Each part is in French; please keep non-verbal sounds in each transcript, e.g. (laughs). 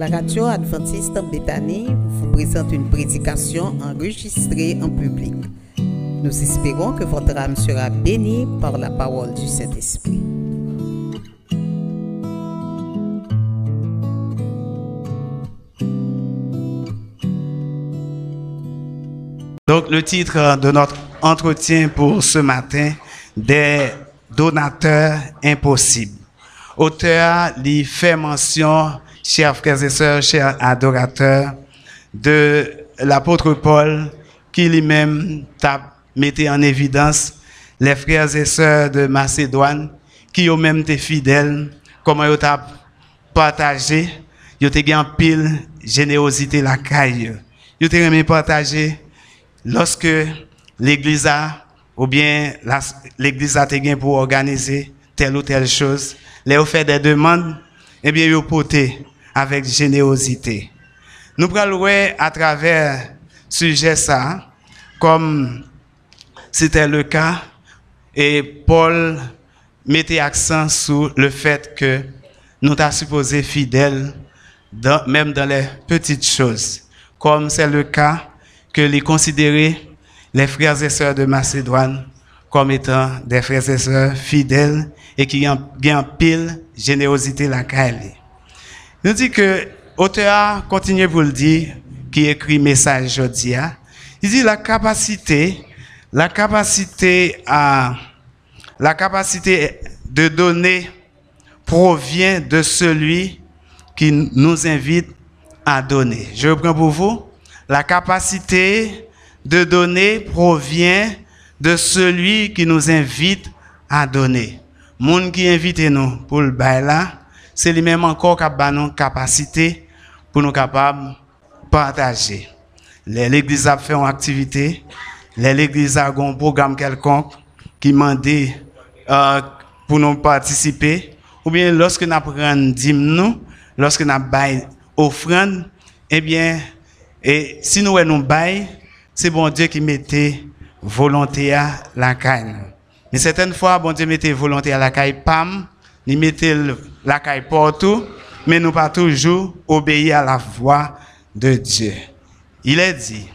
La radio adventiste en Béthanie vous présente une prédication enregistrée en public. Nous espérons que votre âme sera bénie par la parole du Saint-Esprit. Donc, le titre de notre entretien pour ce matin, des donateurs impossibles. Auteur, il fait mention, chers frères et sœurs, chers adorateurs, de l'apôtre Paul, qui lui-même t'a mis en évidence les frères et sœurs de Macédoine, qui même été fidèles, comment ils ont partagé, ils ont été en pile générosité la caille. Ils ont partagé lorsque l'église a, ou bien l'église a été pour organiser telle ou telle chose, les ont fait des demandes, eh bien, ils ont porté avec générosité. Nous prenons à travers sujet ça, comme c'était le cas, et Paul mettait accent sur le fait que nous sommes supposés fidèles, même dans les petites choses, comme c'est le cas que les considérer les frères et sœurs de Macédoine comme étant des frères et sœurs fidèles et qui ont bien pile générosité la caille. Nous dit que auteur continue pour le dire qui écrit message aujourd'hui. Il dit la capacité la capacité à la capacité de donner provient de celui qui nous invite à donner. Je reprends pour vous. La capacité de donner provient de celui qui nous invite à donner. Monde qui invite nous pour le bail là, c'est lui-même encore qui a une capacité pour nous capables partager. L'église a fait une activité, l'église a un programme quelconque qui m'a dit euh, pour nous participer, ou bien lorsque nous prenons nous, lorsque nous avons offrande, eh bien, et si nous nous bail, c'est bon Dieu qui mettait volonté à la caille. Mais certaines fois, bon Dieu mettait volonté à la caille pam, il mettait la caille partout, mais nous pas toujours obéir à la voix de Dieu. Il est dit,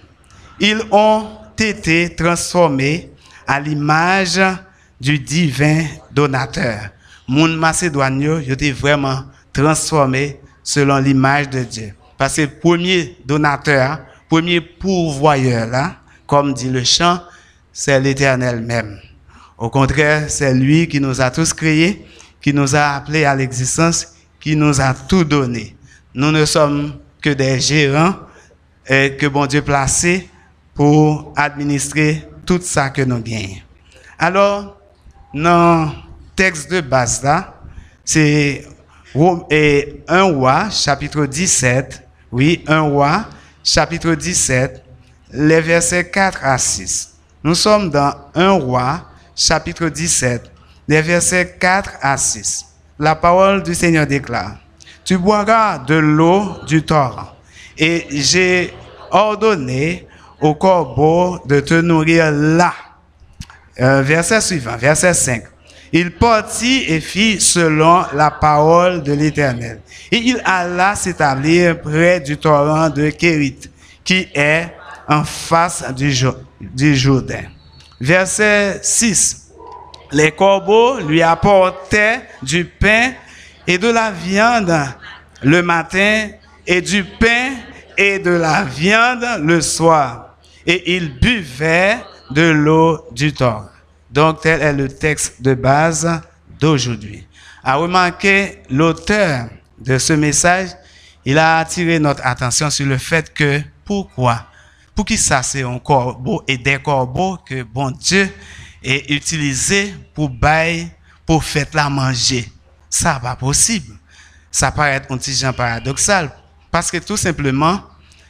ils ont été transformés à l'image du divin donateur. Mon Macédoine, été vraiment transformé selon l'image de Dieu. Parce que premier donateur, premier pourvoyeur, comme dit le chant, c'est l'Éternel même. Au contraire, c'est lui qui nous a tous créés, qui nous a appelés à l'existence, qui nous a tout donné. Nous ne sommes que des gérants que bon Dieu placé pour administrer tout ça que nous gagnons. Alors, dans le texte de base c'est un roi, chapitre 17, oui, un roi, chapitre 17, les versets 4 à 6. Nous sommes dans un roi, chapitre 17, les versets 4 à 6. La parole du Seigneur déclare, Tu boiras de l'eau du torrent, et j'ai ordonné au corbeau de te nourrir là. Euh, verset suivant, verset 5. Il partit et fit selon la parole de l'Éternel. Et il alla s'établir près du torrent de Kérit, qui est en face du, du Jourdain. Verset 6. Les corbeaux lui apportaient du pain et de la viande le matin et du pain et de la viande le soir. Et il buvait de l'eau du torrent. Donc, tel est le texte de base d'aujourd'hui. À remarquer l'auteur de ce message, il a attiré notre attention sur le fait que pourquoi, pour qui ça c'est un corbeau et des corbeaux que bon Dieu est utilisé pour bailler, pour faire la manger. Ça pas possible. Ça paraît un petit genre paradoxal. Parce que tout simplement,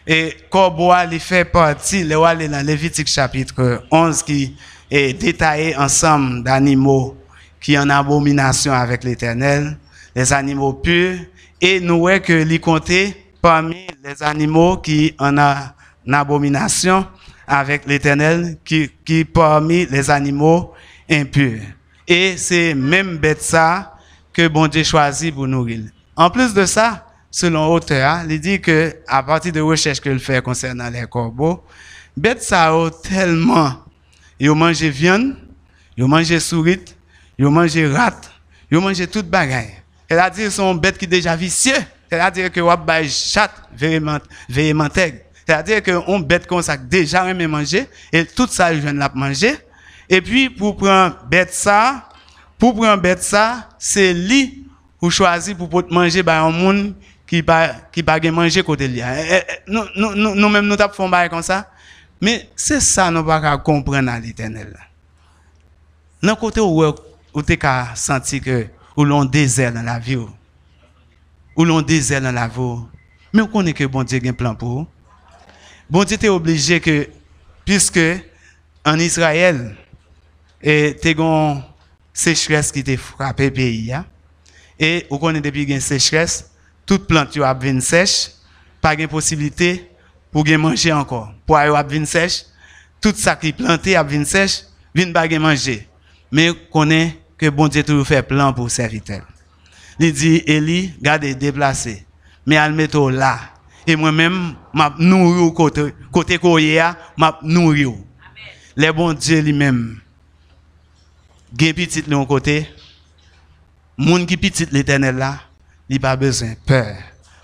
et corbeau, il fait partie, le dans Lévitique chapitre 11 qui et détailler ensemble d'animaux qui en abomination avec l'Éternel, les animaux purs, et nous voyons que les compter parmi les animaux qui en a en abomination avec l'Éternel, qui, qui parmi les animaux impurs. Et c'est même bête que bon Dieu choisit pour nourrir. En plus de ça, selon auteur, il dit que à partir de recherches qu'il fait concernant les corbeaux, bêtes ça tellement, ils ont mangé viande, ils ont mangé souris, ils ont mangé rat, ils ont mangé toute bagaille. C'est-à-dire sont bêtes qui déjà vicieux. C'est-à-dire que wap bay chat véhémentègue. C'est-à-dire que on bête comme ça déjà aimé manger et tout ça je viens de manger. Et puis pour prendre bête ça, pour prendre bête ça, c'est lui ou choisir pour manger bah un monde qui pas qui pas manger côté lui. Eh, eh, nous nous nous, nous même nous t'a font comme ça. Mais c'est ça nous pas comprendre à l'éternel. Dans côté où où tu senti que ou l'on désert dans la vie ou l'on désert dans la vie. Mais on connaît que bon Dieu a un plan pour. Bon Dieu est obligé que, puisque en Israël, et tu une sécheresse qui t'a frappé le pays, hein. et on connaît depuis une sécheresse, toute plante a venir sèche, pas de possibilité pour manger encore. Pour avoir venir sèche, tout ça qui planté a venir sèche, vient pas manger. Mais on connaît que bon Dieu toujours fait plan pour serviteur. Il dit, Eli, gardez, déplacé. Mais elle met là. Et moi-même, m'a nourri côté, côté koya, m'a nourri. Les bon Dieu lui-même, gen petit de côté, moun qui petit l'éternel là, il pas besoin peur.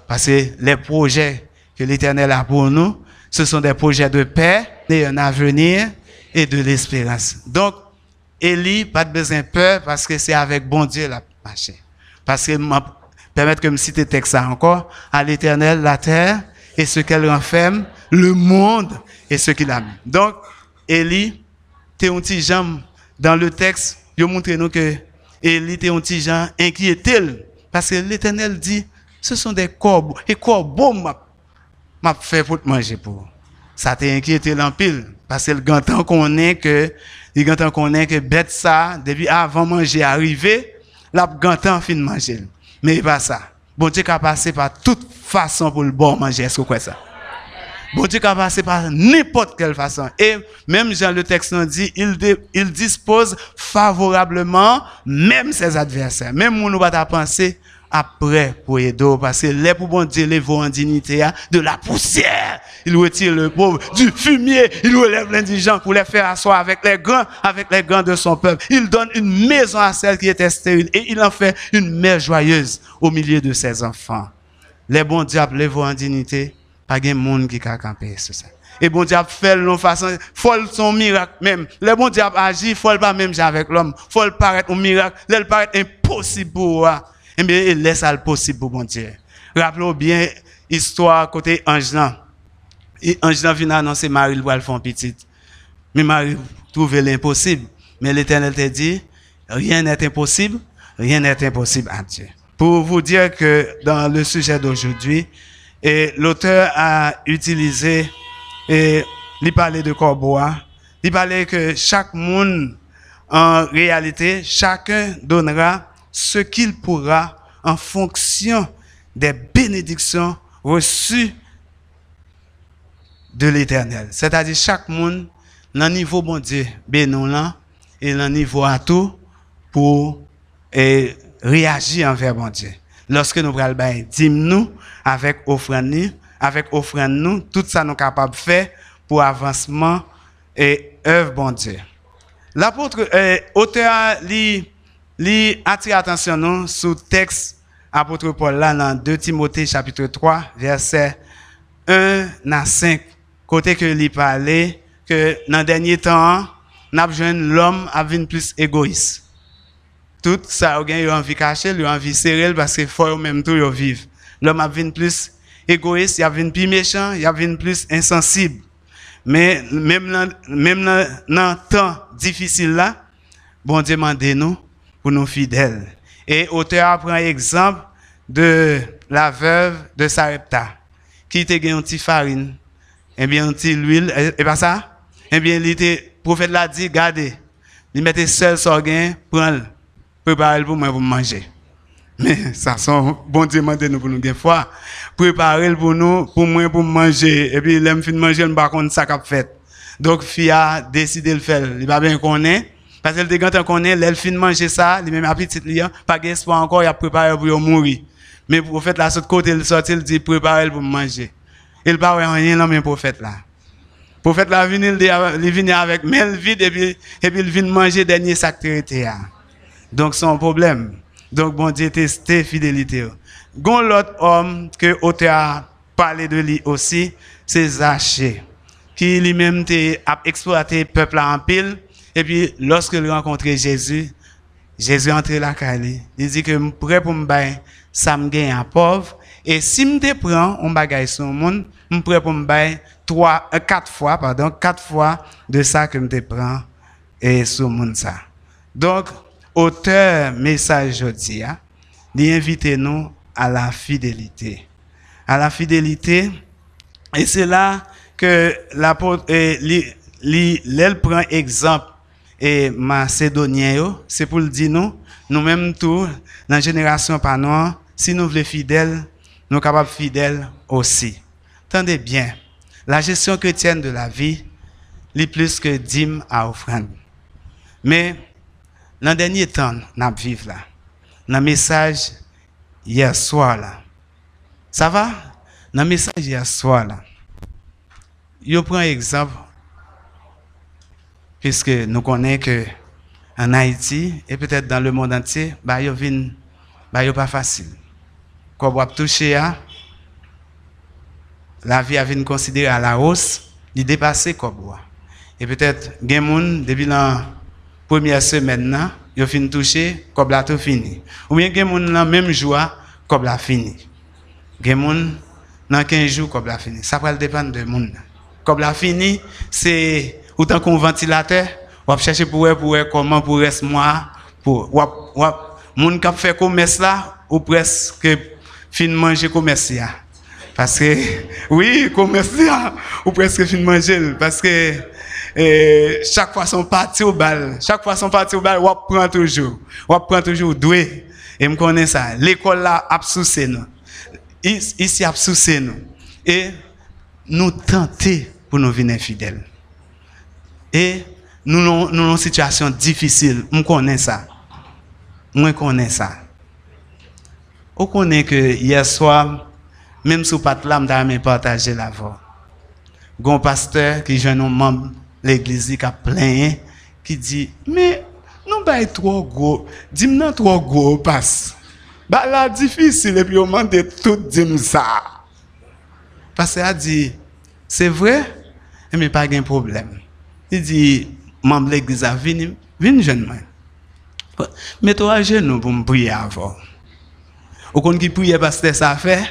Parce que les projets que l'éternel a pour nous, ce sont des projets de paix, d'un avenir et de l'espérance. Donc, Élie, pas de besoin de peur parce que c'est avec bon Dieu la marché. Parce que permettre que me cite texte encore, à l'éternel, la terre et ce qu'elle renferme, le monde et ce qu'il a mis. Donc, Élie, t'es un petit dans le texte, il montre nous que Élie t'es un petit inquiété parce que l'éternel dit, ce sont des corbeaux, et corbeaux m'a fait pour te manger pour. Ça t'a inquiété l'empile, parce que le gantan qu'on est que il gantan connaît que bête ça, depuis avant manger arrivé, la gantan fin manger. Mais pas ça. Bon Dieu a passé par toute façon pour le bon manger. Est-ce que croyez ça? Bon Dieu a passé par n'importe quelle façon. Et même Jean le texte nous dit, il, il dispose favorablement même ses adversaires. Même où nous va penser, après pour aider parce que les pour bon Dieu en dignité hein, de la poussière. Il retire le pauvre du fumier. Il relève l'indigent pour les faire asseoir avec les grands avec les grands de son peuple. Il donne une maison à celle qui était stérile et il en fait une mère joyeuse au milieu de ses enfants. Les bons diables les en dignité. Pas de monde qui a campé c'est ça. Et bon Dieu fait de façon, faut son miracle même. Le bon Dieu agit, faut pas même avec l'homme. Faut paraître un miracle, le paraître impossible pour eh bien, il laisse ça possible pour mon Dieu. Rappelons bien histoire côté Angelan. Et Angelan vient annoncer Marie le faire petite. Mais Marie trouve l'impossible. Mais l'Éternel te dit, rien n'est impossible, rien n'est impossible à Dieu. Pour vous dire que dans le sujet d'aujourd'hui, l'auteur a utilisé, il parlait de Corbois, il parlait que chaque monde, en réalité, chacun donnera ce qu'il pourra en fonction des bénédictions reçues de l'éternel. C'est-à-dire chaque monde, dans niveau bon Dieu, bénon là, et dans niveau à tout, pour réagir envers bon Dieu. Lorsque nous prenons le nous, avec offrande, avec offrande nous, tout ça nous capable de faire pour avancement et œuvre bon Dieu. L'apôtre, euh, auteur, lit Li attire attention nous sur texte apôtre Paul là dans 2 Timothée chapitre 3 verset 1 à 5 côté que lui parlait que dans dernier temps n'a l'homme a devenu plus égoïste. Tout ça a envie cacher, a envie serrer parce que faut même tout vivre. L'homme a plus égoïste, il a plus méchant, il a plus insensible. Mais même dans même dans temps difficile là, bon Dieu m'a nous pour nos fidèles. Et auteur prend exemple de la veuve de Sarepta, qui était une petite farine, et eh bien une petite huile, et pas ça? Et eh bien, était, prophète l'a dit, gardez, il mettait seul sorgin, prendre, préparez pour moi pour manger. Mais (laughs) ça sont bon Dieu m'a nous pour nous des fois. Préparer pour nous, pour moi pour manger. Et puis, l'aime manger, on ne contre ça qu'a fait. Donc, fille a décidé de le faire. Il va bien connaître. Parce que le quand on connaît, l'elle fin manger ça, les même appétit liant, pas d'espoir encore, il a préparé pour mourir. Mais prophète là, sur côté, il sort, il dit, préparez pour manger. Il parle rien dans mes prophètes là. Prophète là, il vient avec mail vide et puis, et puis il vient manger dernier sac. Donc, c'est un problème. Donc, bon Dieu, testé fidélité. Gon l'autre homme que auteur a parlé de lui aussi, c'est Zaché, qui lui-même a exploité le peuple en pile. Et puis, lorsqu'il rencontré Jésus, Jésus entré la caille. Il dit que prêt pour me bailler, ça me gagne un pauvre. Et si je te prends un bagage sur le monde, je prêt pour me trois, euh, quatre fois, pardon, quatre fois de ça que te prends et sur le monde ça. Donc, auteur message aujourd'hui, hein, il invite nous à la fidélité. À la fidélité, et c'est là que l'apôtre, prend exemple et macédonien, c'est pour le dire nous, nous-mêmes tous, dans la génération par nous, si nous voulons fidèles, nous sommes capables fidèles aussi. Tendez bien, la gestion chrétienne de la vie, est plus que dîme à offrande. Mais, dans le dernier temps, nous vivons là. Dans message hier soir là. Ça va? Dans message hier soir là. Je prends un exemple, puisque nous connaissons que en Haïti et peut-être dans le monde entier, bah, vin, bah, pas facile. Quand on toucher à, la vie a venu considérer à la hausse, il dépasse quoi Et peut-être, y a depuis la première semaine, là, yo fin toucher, comme la tout fini. Ou bien gen moun nan même jour, comme la fini. Gen moun nan 15 jours comme la fini. Ça va dépendre de moun. Comme la fini, c'est autant qu'on ventilateur, on va chercher pour pour comment pour reste moi? Pour ou moun qui fait commerce là ou presque fin manger commerce Parce que (laughs) oui, commerce ou presque fin manger parce que et chaque fois son parti au bal, chaque fois son parti au bal, on prend toujours, on prend toujours doué. Et me connais ça. L'école là a nous. Ici a nous. Et nous tenter pour nous venir fidèles. Et nous nous une situation difficile, je connais ça. Moi connais ça. On connaît que hier soir, même sous pas de l'âme, partager la voix. Un pasteur qui jeune un membre l'église qui a plein, qui dit, mais nous pas trop gros, dis-moi trop gros passe. Bah là, difficile, et puis on demande tout dire ça. Parce a dit, c'est vrai, mais pas de problème. Il dit, membre de l'église a venu, venu jeune Mets-toi à genoux pour me prier avant. Au compte qui prie parce que ça fait,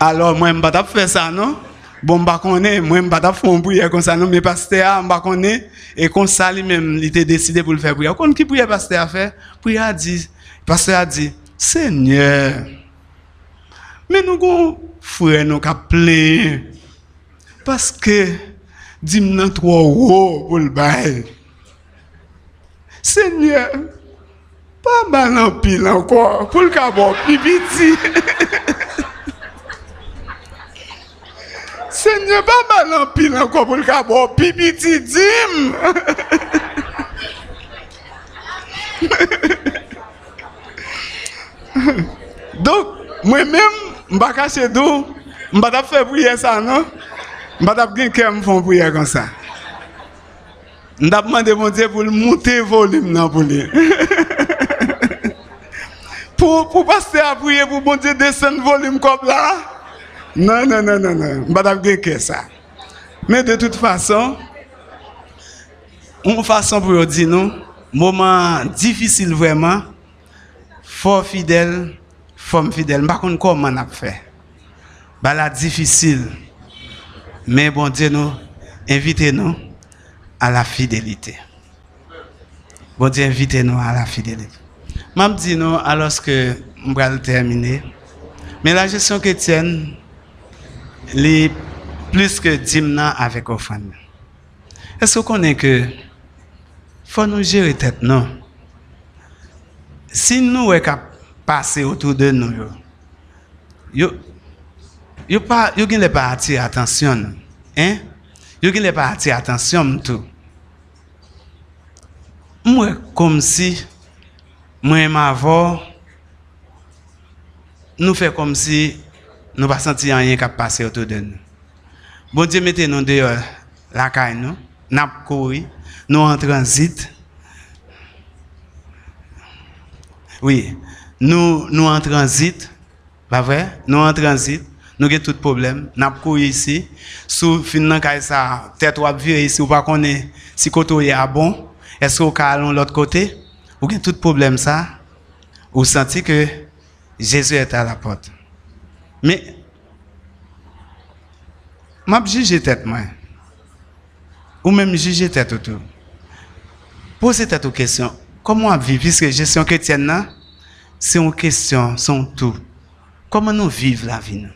alors moi, je ne vais pas faire ça, non? bon m'a connais moi m'a pas faire prière comme ça non? Mais pasteur m'a connais et comme ça lui même il était décidé pour le faire prière quand qui prière pasteur a fait prière a dit pasteur a dit Seigneur mais nous frère nous ka plein parce que dis-moi trop haut pour le bail Seigneur pas mal en pile encore pour le cas bon petit Seigneur, pas mal en pile encore pour le cabot, pipiti dim. (laughs) Donc, moi-même, je ne vais pas cacher d'où, je ne vais pas faire prier ça, non? Je ne vais pas faire faire prière comme ça. Je vais demander mon Dieu pour monter le volume pour lui. pour, (laughs) pour passer à prier, pour mon Dieu descendre le volume comme là. Non, non, non, non, non. Je ne que ça. Mais de toute façon, une façon pour dire nous, moment difficile vraiment, fort fidèle, femme fidèle. Je ne sais pas comment on a fait? Bah difficile. Mais bon Dieu nous, invitez-nous à la fidélité. Bon Dieu, invitez-nous à la fidélité. Je dis nous, alors que je vais terminer. Mais la gestion chrétienne, les plus que dimna avec offrande. Est-ce qu'on est que faut nous gérer tête non? Si nous est passer autour de nous, yo yo pas yo ne pas attirer attention, hein? Yo ne pas attirer attention tout. Moi comme si moi m'avons nous fait comme si nous pas senti rien qui a passé autour de nous. Bon Dieu, mettez nous dehors, la caille nous, n'a couru, nous en transit. Oui, nous, nous en transit, pas vrai? Nous en transit, nous avons tout problème, n'a couru ici, sous fin ça, tête ou viré ici, ou pas connaît si côté est bon, est-ce qu'on allons l'autre côté? Ou avez tout problème ça? Ou senti que Jésus est à la porte. Mais, m'a juger tête moi. Ou même juger tête autour. Posez tête aux questions. Comment vivre puisque gestion chrétienne c'est une question, c'est tout. Comment nous vivons la vie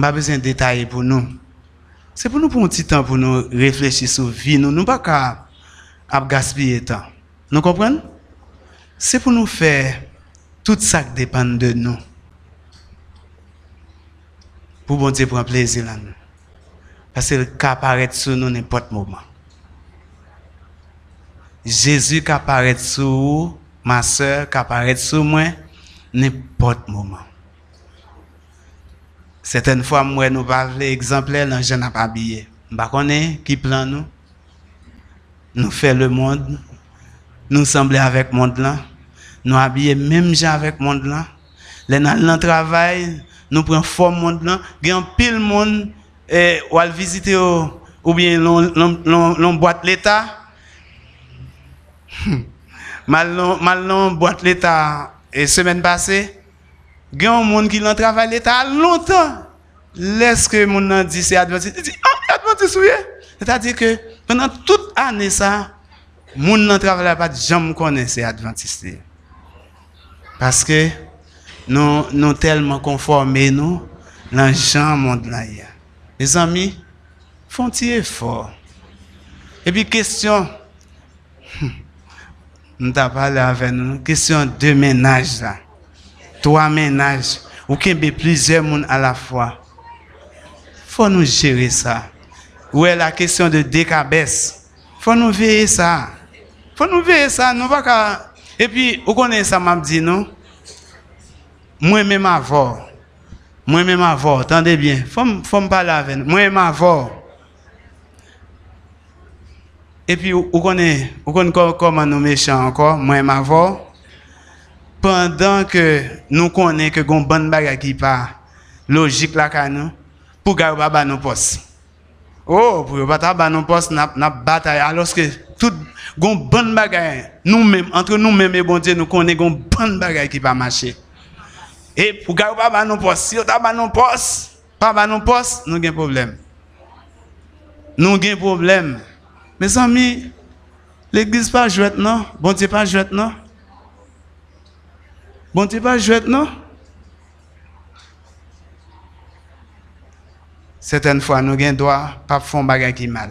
pas besoin de détails pour nous. C'est pour nous prendre un petit temps pour nous réfléchir sur la vie. Nous ne pas qu'à gaspiller le temps. Nous comprenons? C'est pour nous faire tout ça qui dépend de nous. Pour bon Dieu prendre plaisir là. Parce que peut apparaître sur nous n'importe moment. Jésus qui apparaît sur vous, ma soeur, qui apparaît sur moi, n'importe moment. Certaines fois, moi, nous parlons exemplaire, je n'ai pas habillé. Je ne qui plan nous? Nous fait le monde. Nous sembler avec le monde là. Nous habiller même gens avec le monde là. Les dans travail, nous prenons forme monde là. Il y pile monde et ou al visiter ou bien l'on boîte l'état. (laughs) mal non boîte l'état et semaine passée, il y a un monde qui l'en travail l'état longtemps. Laisse que mon nan dit c'est adventiste. Il dit ah adventiste oui. C'est-à-dire que pendant toute année ça, mon nan travail pas jamais connaît c'est adventiste. Parce que nous nous tellement conformés nous dans le monde là. Les amis, font-ils effort? Et puis question, (laughs) nous avons parlé avec nous, question de ménage là. Trois ménages, ou ait plusieurs monde à la fois. faut nous gérer ça. Ou est la question de décabesse. faut nous veiller ça. faut nous veiller ça. Nous pas et puis, vous connaissez ça, m'a dit, non? Moi-même avant. Moi-même avant. Attendez bien. Faut, faut me parler avec nous. Moi-même avant. Et puis, vous connaissez, vous connaissez comment nous méchants encore? Moi-même avant. Pendant que nous connaissons que une bonne bagarre qui pas logique là, nous, pour garder nos postes. Oh, pour pas nos postes, n'a bataille. Alors que tout gon bonne bagaille nous-mêmes entre nous-mêmes et bon Dieu nous connaissons gon bonne bagaille qui pas marcher. Et pour gars pas nous poste si on pas nous poste pas ba nous poste nous gain problème. Nous gain problème. Mes amis l'église pas jouette non? Bon Dieu pas jouette non? Bon Dieu pas jouette non? Certaines fois nous gain droit pas faire bagaille qui mal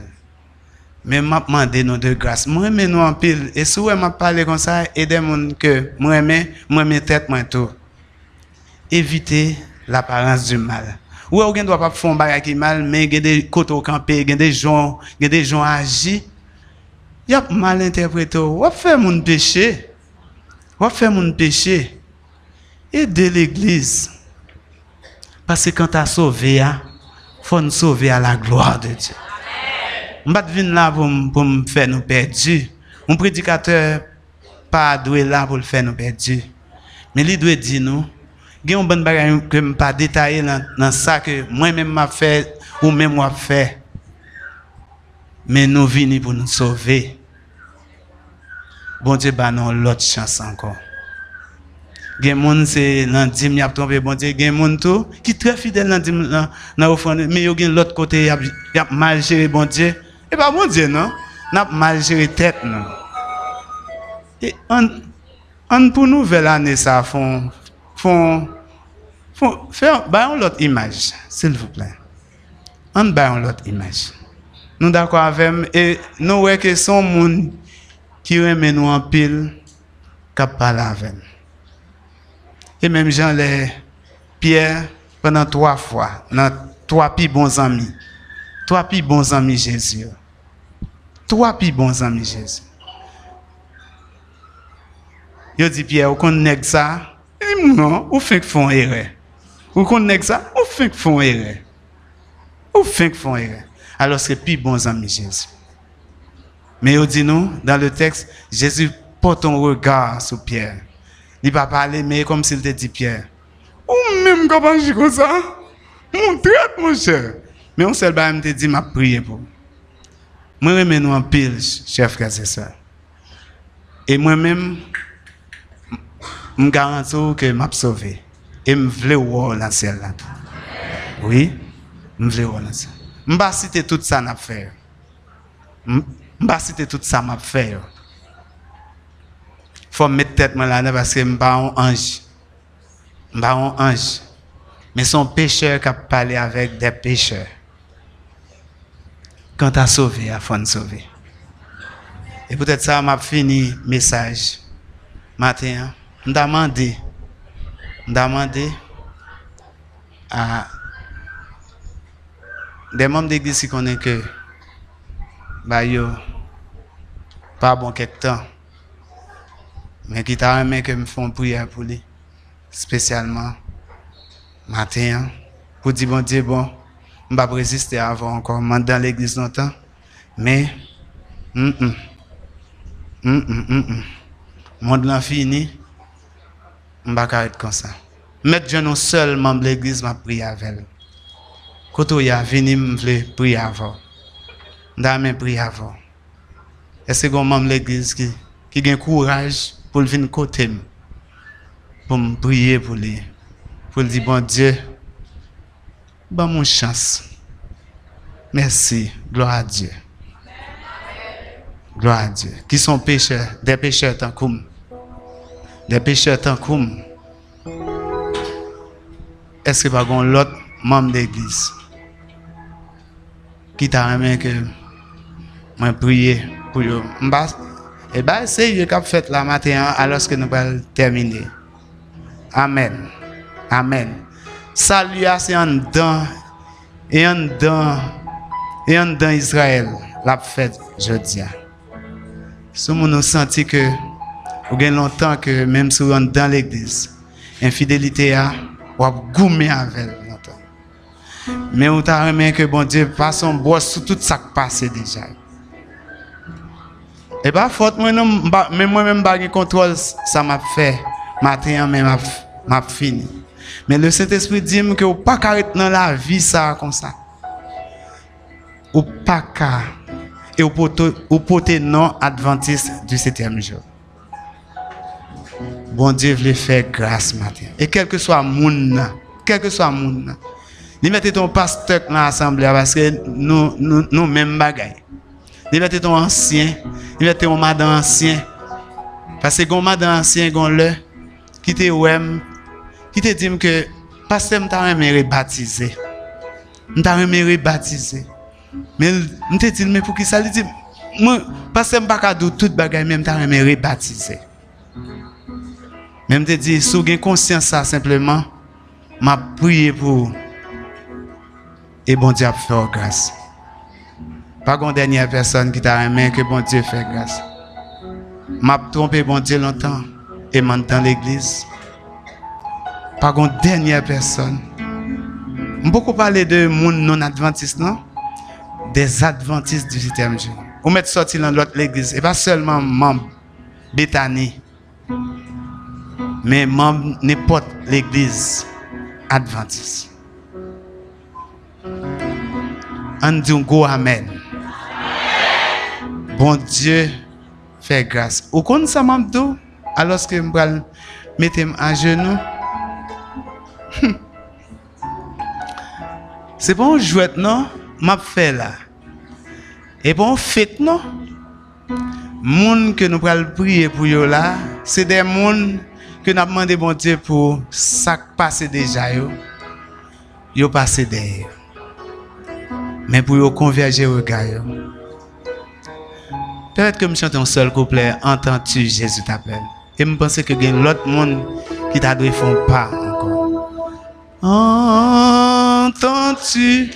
mais m'a demandé nous de grâce. Moi mais nous en pile et si vous m'a parlé comme ça aider gens que moi aimer moi mes tête moi tout. Éviter l'apparence du mal. Ou on ne doit pas faire bagage qui mal mais il y a des côtés au campé, il y a des gens, il y a des gens agis. Il y a mal interprété. Ou fait mon péché? Ou fait mon péché? Aider l'église. Parce que quand tu as sauvé, il faut nous sauver à la gloire de Dieu. Je ne pas là pour, me faire nous perdre. Mon prédicateur pas doué là pour le faire nous perdre. Mais il doit dire nous, il y a une bonne bagage que je pas détaillé dans, ça que moi-même m'a fait ou même moi fait. Mais nous venons pour nous sauver. Bon Dieu, bah non, l'autre chance encore. Il y a des gens qui dans le dîme, ils trompé bon Dieu. Il y a des gens qui sont très fidèles dans le dîme, dans l'offrande. Mais il y a l'autre côté, ils ont mal géré bon Dieu. Et pas bon Dieu, non? N'a mal géré tête, non? Et on, on pour nouvelle année, ça font, font, font, faire, bah, l'autre image, s'il vous plaît. On bah, l'autre image. Nous d'accord avec, et nous que son monde qui remet nous en pile, qui parle avec. Et même Jean, les Pierre, pendant trois fois, dans trois plus bons amis. Trois plus bons amis Jésus trois plus bons amis Jésus. Il dit Pierre, on connaît ça? Il Non, ou fait font erreur. Ou connaissez ça, ou fait font erreur. Ou fait font erreur. Alors c'est plus bon ami Jésus. Mais il dit nous, dans le texte, Jésus porte un regard sur Pierre. Li pa pale me kom si l te di Pierre. Ou mèm kapan jiko sa? Moun tret moun chè. Mè ou sel ba m te di m ap priye pou. Mwen remè nou an pil chèf kase sa. E mwen mèm m garantou ke m ap sove. E m vle wò lan sel la. Oui, m vle wò lan sel. M ba site tout sa n ap fè. M ba site tout sa m ap fè yo. Faut mettre tête là parce que je suis un ange. Je suis un ange. Mais son pécheur qui a parlé avec des pécheurs. Quand tu as sauvé, il faut sauver. Et peut-être ça m'a fini message. Matin, je demandé, demandé à des membres d'église qui connaissent que, bah, pas bon quelque temps, mais qui t'a aimé que me font prière pour lui, spécialement matin, pour dire bon Dieu, bon, je vais résister avant encore, dans l'église longtemps, mais, hum, hum, hum, hum, hum, hum. monde l'a fini, je ne vais pas être comme ça. Mettre je seul membre de l'église, m'a prié avec elle. Quand il a venu, je prier avant. Je vais prier avant. Est-ce que un membre de l'église qui, qui a courage pour venir côté pour me prier pour lui, pour dire bon Dieu, bon mon chance. Merci, gloire à Dieu. Gloire à Dieu. Qui sont pécheurs, des pécheurs tant comme. Des pécheurs tant comme. Est-ce que pas l'autre membre d'église qui t'a remis que moi prier pour eux. Et bien, c'est ce qu'a fait la matin alors que nous allons terminer. Amen. Amen. Salut c'est un don et un don et un don Israël la fête jeudi. Si nous senti que ou bien longtemps que même si on dans l'église, infidélité a ou a goumé avec longtemps. Mais on t'a remis que bon Dieu passe son bois sur tout ça qui passe déjà. Et pas faute moi non mais moi même pas contrôle ça m'a fait matin mais m'a fini. Mais le Saint-Esprit dit que ou pas carré dans la vie ça comme ça. Ou pas car et ou porter non adventiste du septième jour. Bon Dieu veut faire grâce matin. Et quel que soit monde, quel que soit monde, il mettez ton pasteur dans l'assemblée parce que nous nous nous même Il mettez ton ancien, il mettez ton madame ancien. Parce que gon madame ancien gon le qui te ouem qui te dit que pasteur m'ta remercié baptisé. M'ta remercié baptisé. Mais m'te dit mais pour qui ça dit moi pasteur m'pa ka tout bagaille même ta remercié baptisé. Même te dit sous gain conscience ça simplement m'a prié pour et bon Dieu a fait grâce. Pas une dernière personne qui t'a aimé que bon Dieu fait grâce. M'a trompé bon Dieu longtemps et maintenant l'église. Pas une dernière personne. Beaucoup parler de monde non adventiste, non? Des adventistes du septième jour. Ou mettre sorti dans l'autre l'église. Et pas seulement membre Bethany. Mais membre n'importe l'église adventiste. On dit go amen. Bon Dieu fait grâce. Ou quand ça alors que je me mettre à genoux, (laughs) c'est bon jouet non, m'a fait là. Et bon fête non? Moun que nous allons prier pour là, c'est des moun que nous demandé Dieu pour ça passer déjà yo. Yo passé derrière. Mais pour yo converger au gars Peut-être que je chante un seul couplet, entends-tu Jésus t'appelle. Et je pense que y l'autre monde qui t'a faire pas encore. Entends-tu?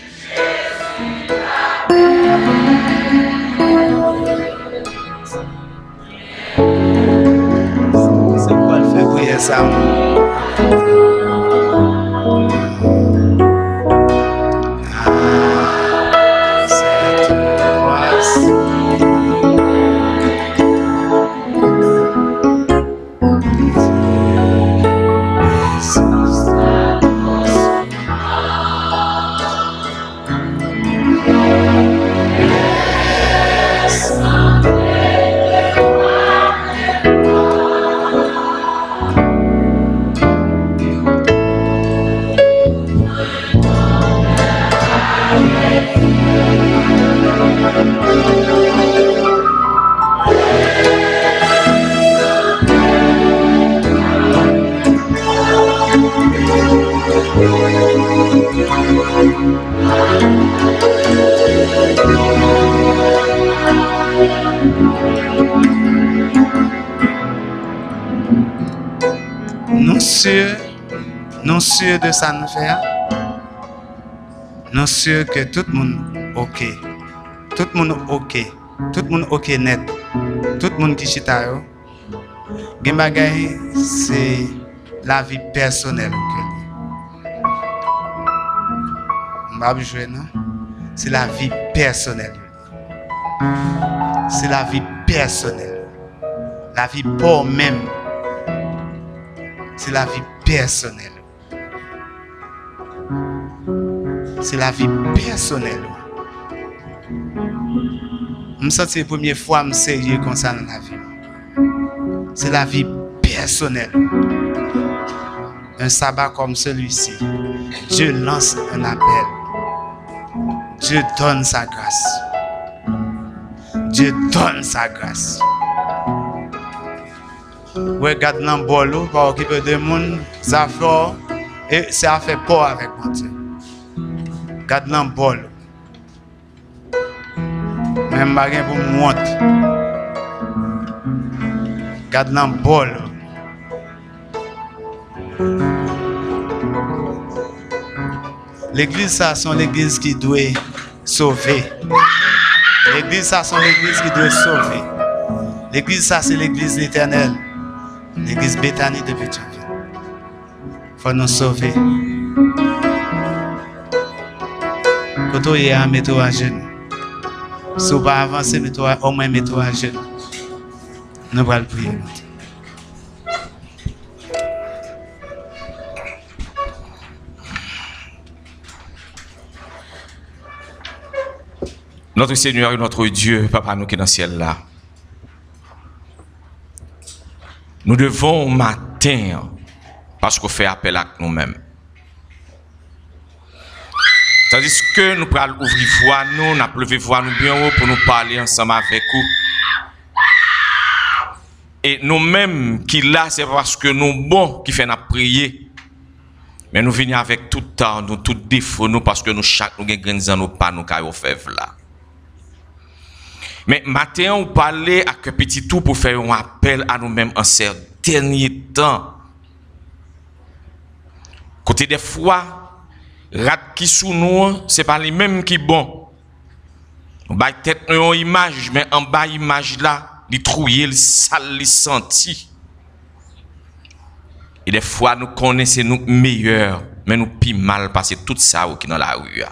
C'est quoi le fait prière ça. De ça nous faire. Non sûr que tout le monde ok. Tout le monde ok. Tout le monde ok net. Tout le monde qui chita yo. C'est la vie personnelle? C'est la vie personnelle. C'est la vie personnelle. La vie pour même. C'est la vie personnelle. C'est la vie personnelle. Je me sens la première fois me sérieux comme ça dans la vie. C'est la vie personnelle. Un sabbat comme celui-ci, Dieu lance un appel. Dieu donne sa grâce. Dieu donne sa grâce. Ouais, garde dans le bol, pas occuper de monde, ça fait, et ça fait peur avec mon Dieu. Garde dans bol. Même pas pour me monter. Garde dans bol. L'église, ça, c'est l'église qui doit sauver. L'église, ça, c'est l'église qui doit sauver. L'église, ça, c'est l'église éternelle. L'église Bethany de Pétionville. faut nous sauver. Notre Seigneur et notre Dieu, Papa nous qui est dans le ciel là. Nous devons matin, parce qu'on fait appel à nous-mêmes. Tandis que nous prenons ouvrir voix nous, nous lever voix nous bien haut pour nous parler ensemble avec vous. Et nous-mêmes qui là, c'est parce que nous bons qui fait notre prier. Mais nous venons avec tout temps, nous tout défaut, nous parce que nous chaque nous avons nous pas nous faire là. Mais matin, on parlait à petit tout pour faire un appel à nous-mêmes en ces derniers temps. Côté des fois, rat qui sous nous, c'est pas les mêmes qui bon. On va tête une image, mais en bas image là, il trouille, il sale, il senti. Et des fois, nous connaissons nous meilleurs, mais nous pis mal passer tout ça qui dans la rue.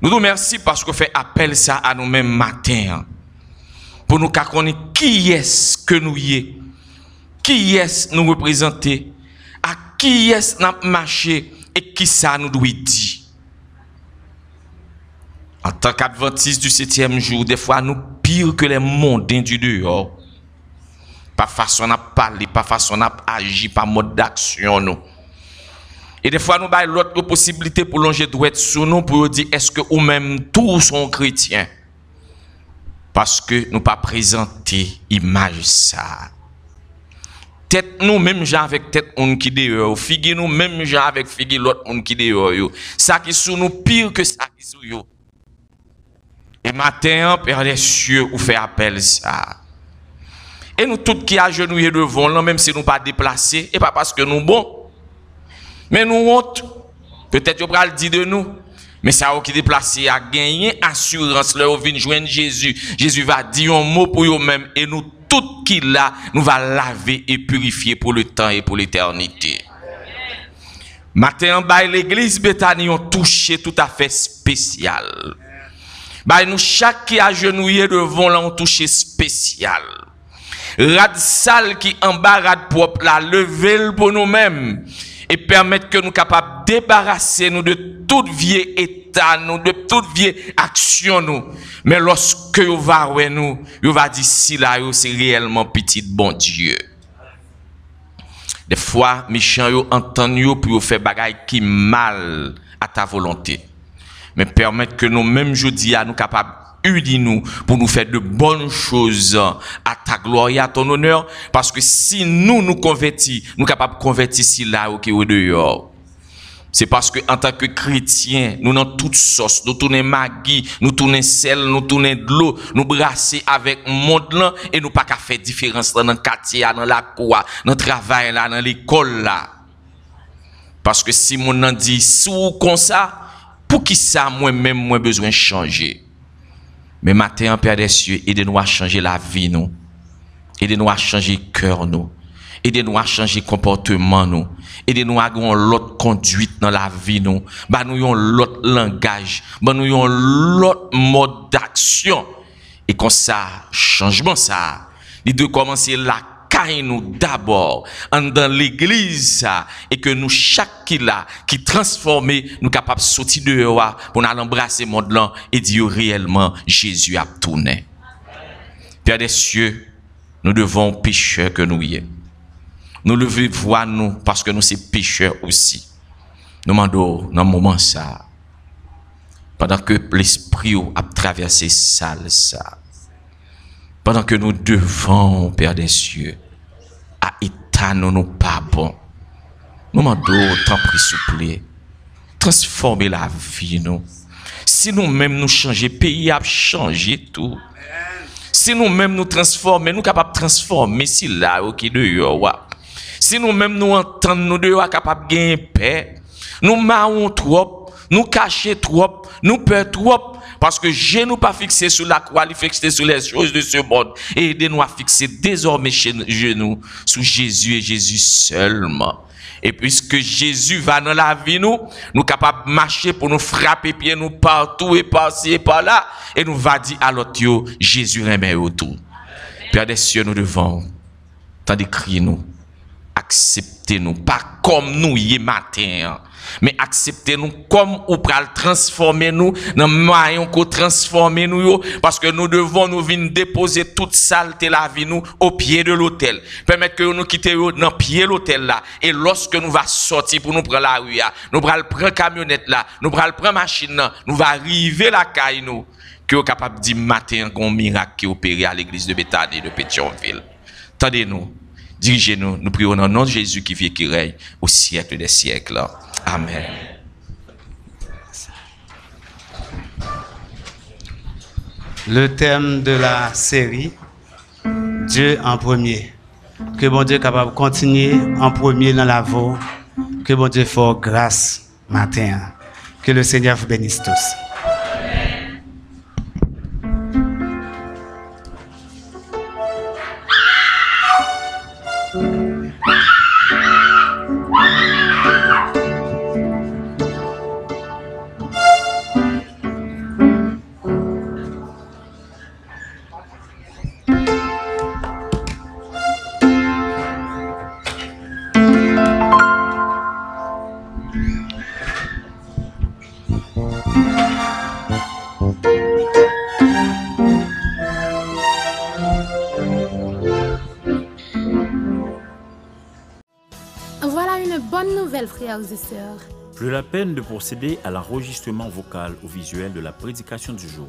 Nous nous remercions parce qu'on fait appel ça à nous-mêmes matin. Pour nous connaître qui est-ce que nous y est? Qui est-ce nous représenter. ki es nap mache e ki sa nou dwi di. En tank adventis du setyem jou, defwa nou pir ke le monden du deyor. Pa fason ap pale, pa fason ap aji, pa mod d'aksyon nou. E defwa nou bay lot yo posibilite pou lonje dwet sou nou pou yo di eske ou menm tou son kretyen. Paske nou pa prezante imaj sa. Tête nous même gens avec tête on qui dehors, figue nous même gens avec figue l'autre on qui dehors. Ça qui sous nous pire que ça qui sous yo. Et matin, Père des cieux, ou fait appel ça. Et nous tous qui agenouillés devant là, même si nous pas déplacés, et pas parce que nous bons. Mais nous honte. Peut-être qu'on le dire de nous. Mais ça qui déplacé à gagner assurance là au vient joindre Jésus. Jésus va dire un mot pour eux même et nous tout qu'il a nous va laver et purifier pour le temps et pour l'éternité. Matin l'église Bethany ont touché tout à fait spécial. Bah, nous, chaque qui a genouillé devant là, ont touché spécial. Rad sale qui en bas, rad propre là, lever pour nous-mêmes et permettre que nous capables de débarrasser nous de toute vieille état, nous, de toute vieille action, nous. Mais lorsque vous va nous, vous va dire si là, c'est réellement petit bon Dieu. Des fois, méchants entendent yo pour faire bagaille qui mal à ta volonté. Mais permettre que nous mêmes jeudi à nous capables unis nous pour nous faire de bonnes choses à ta gloire et à ton honneur parce que si nous nous convertis, nous capables de convertir si là au qui est dehors. C'est parce que en tant que chrétien, nous dans toutes sauces, nous tournons magui, nous tournons sel, nous tournons de l'eau, nous brasser avec monde là et nous pas qu'à faire différence dans le quartier, dans la cour, dans le travail là, dans l'école là. Parce que si mon dit sous comme ça, pour qui ça moi-même moi besoin changer? Mais matin, Père des cieux, aidez-nous à changer la vie nous. Aidez-nous à changer cœur nous. Aidez-nous à changer comportement nous. Aidez-nous à avoir l'autre conduite dans la vie nous. Bah nous avons l'autre langage. Bah nous avons l'autre mode d'action. Et comme ça, changement ça, il doit commencer la caille nous d'abord dans l'église et que nous chaque qui là qui transformé nous capable sortir dehors pour nous embrasser monde là et dire réellement Jésus a tourné. Père des cieux, nous devons pécheurs que nous y nous lever voir nous parce que nous sommes pécheurs aussi. Nous demandons dans le moment ça, pendant que l'esprit a traversé ça, pendant que nous devons, Père des cieux, état nous, nous pas bon. Nous demandons, tant pris, souple, transformer la vie, nous. Si nous-mêmes nous changer, pays a changé tout. Si nous-mêmes nous transformer, nous capables de transformer si là, ok, de yo, si nous-mêmes nous entendons, nous devons capables de gagner paix. Nous marrons trop, nous cachons trop, nous peur trop. Parce que je nous pas fixé sur la croix, il fixé sur les choses de ce monde. Et aidez-nous à fixer désormais chez nous sur Jésus et Jésus seulement. Et puisque Jésus va dans la vie, nous, nous capables de marcher pour nous frapper pieds nous partout et par-ci et par-là. Et nous va dire à l'autre, Jésus remet autour. Père des cieux, nous devons, tant d'écrire nous acceptez-nous, pas comme nous y matin, mais acceptez-nous comme ou pral transformer nous dans qu'on transformer nous parce que nous devons nous venir déposer toute saleté la vie nous au pied de l'hôtel. Permettre que nous quittions dans pied de l'hôtel là et lorsque nous va sortir pour nous prendre la rue, nous pral prendre camionnette là, nous pral prendre machine nous va arriver la caille nous que capable de dire matin un miracle qui opéré à l'église de Bethany de Pétionville. Tendez-nous Dirigez-nous, nous prions le nom de Jésus qui vit et qui règne au siècle des siècles. Amen. Le thème de la série, Dieu en premier. Que bon Dieu capable de continuer en premier dans la voie. Que bon Dieu fasse grâce matin. Que le Seigneur vous bénisse tous. Plus la peine de procéder à l'enregistrement vocal ou visuel de la prédication du jour.